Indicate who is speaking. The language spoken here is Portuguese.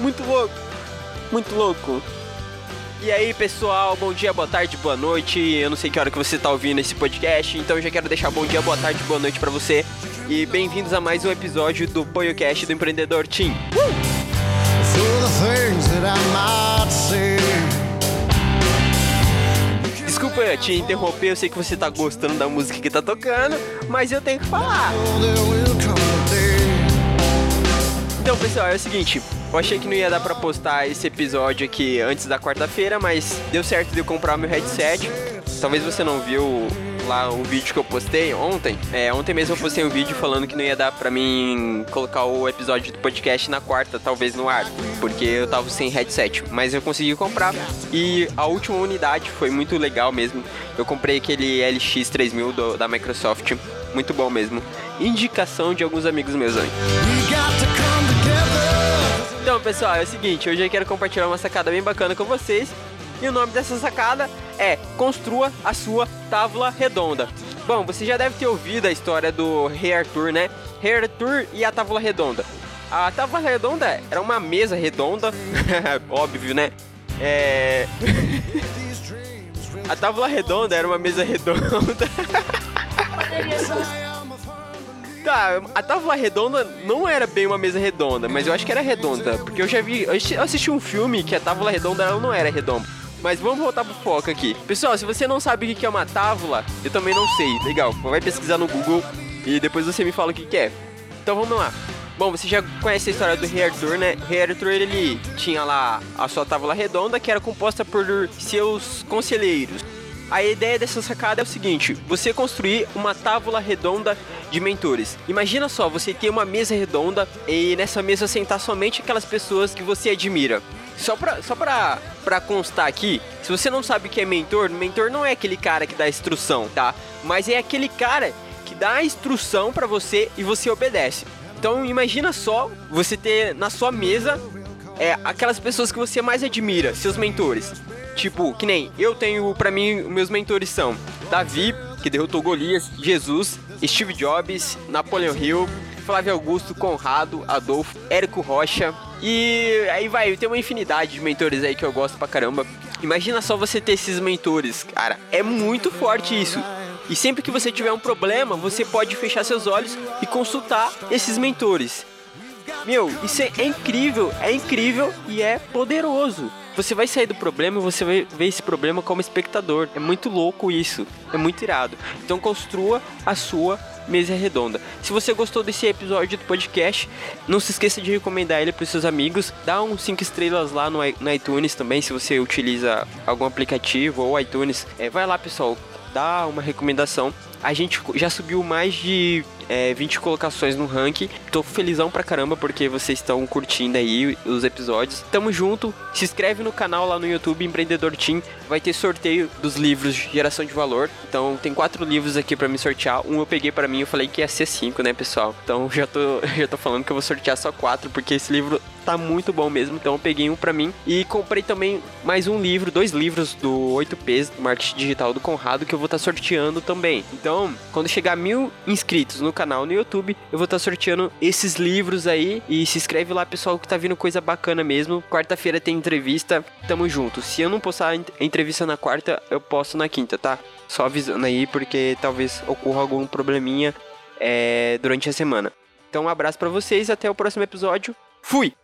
Speaker 1: Muito louco. Muito louco. E aí, pessoal, bom dia, boa tarde, boa noite. Eu não sei que hora que você tá ouvindo esse podcast, então eu já quero deixar bom dia, boa tarde, boa noite para você. E bem-vindos a mais um episódio do podcast do Empreendedor Team. Uh! Desculpa te interromper, eu sei que você tá gostando da música que tá tocando, mas eu tenho que falar. Pessoal, é o seguinte, eu achei que não ia dar pra postar esse episódio aqui antes da quarta-feira, mas deu certo de eu comprar meu headset. Talvez você não viu lá o vídeo que eu postei ontem. É, ontem mesmo eu postei um vídeo falando que não ia dar pra mim colocar o episódio do podcast na quarta, talvez no ar, porque eu tava sem headset. Mas eu consegui comprar e a última unidade foi muito legal mesmo. Eu comprei aquele LX3000 do, da Microsoft, muito bom mesmo. Indicação de alguns amigos meus aí. Então, pessoal, é o seguinte, hoje eu quero compartilhar uma sacada bem bacana com vocês. E o nome dessa sacada é Construa a sua tábua redonda. Bom, você já deve ter ouvido a história do Rei Arthur, né? Rei Arthur e a tábua redonda. A tábua redonda era uma mesa redonda, óbvio, né? É. a tábua redonda era uma mesa redonda. Tá, a tábua redonda não era bem uma mesa redonda, mas eu acho que era redonda. Porque eu já vi. Eu assisti um filme que a tábua redonda ela não era redonda. Mas vamos voltar pro foco aqui. Pessoal, se você não sabe o que é uma tábua, eu também não sei. Legal, vai pesquisar no Google e depois você me fala o que é. Então vamos lá. Bom, você já conhece a história do Rei Arthur, né? O Rei Arthur, ele tinha lá a sua tábua redonda, que era composta por seus conselheiros. A ideia dessa sacada é o seguinte: você construir uma tábua redonda de mentores. Imagina só, você ter uma mesa redonda e nessa mesa sentar somente aquelas pessoas que você admira. Só pra, só pra, pra constar aqui, se você não sabe o que é mentor, mentor não é aquele cara que dá instrução, tá? Mas é aquele cara que dá a instrução para você e você obedece. Então imagina só você ter na sua mesa é, aquelas pessoas que você mais admira, seus mentores. Tipo, que nem eu tenho, para mim, meus mentores são Davi, que derrotou Golias, Jesus, Steve Jobs, Napoleon Hill, Flávio Augusto, Conrado, Adolfo, Érico Rocha. E aí vai, tem uma infinidade de mentores aí que eu gosto pra caramba. Imagina só você ter esses mentores, cara. É muito forte isso. E sempre que você tiver um problema, você pode fechar seus olhos e consultar esses mentores. Meu, isso é, incrível, é incrível e é poderoso você vai sair do problema e você vai ver esse problema como espectador. É muito louco isso. É muito irado. Então construa a sua mesa redonda. Se você gostou desse episódio do podcast, não se esqueça de recomendar ele para seus amigos. Dá uns 5 estrelas lá no, no iTunes também, se você utiliza algum aplicativo ou iTunes. É, vai lá, pessoal, dá uma recomendação. A gente já subiu mais de é, 20 colocações no ranking. Tô felizão pra caramba porque vocês estão curtindo aí os episódios. Tamo junto. Se inscreve no canal lá no YouTube Empreendedor Team. Vai ter sorteio dos livros Geração de Valor. Então tem quatro livros aqui para me sortear. Um eu peguei para mim, eu falei que ia ser cinco, né, pessoal? Então já tô, já tô falando que eu vou sortear só quatro porque esse livro tá muito bom mesmo. Então eu peguei um para mim e comprei também mais um livro, dois livros do 8Ps do marketing digital do Conrado que eu vou estar tá sorteando também. Então, quando chegar mil inscritos no canal no YouTube, eu vou estar tá sorteando esses livros aí e se inscreve lá, pessoal, que tá vindo coisa bacana mesmo. Quarta-feira tem entrevista, tamo junto. Se eu não postar entrevista na quarta, eu posto na quinta, tá? Só avisando aí porque talvez ocorra algum probleminha é, durante a semana. Então, um abraço para vocês, até o próximo episódio. Fui!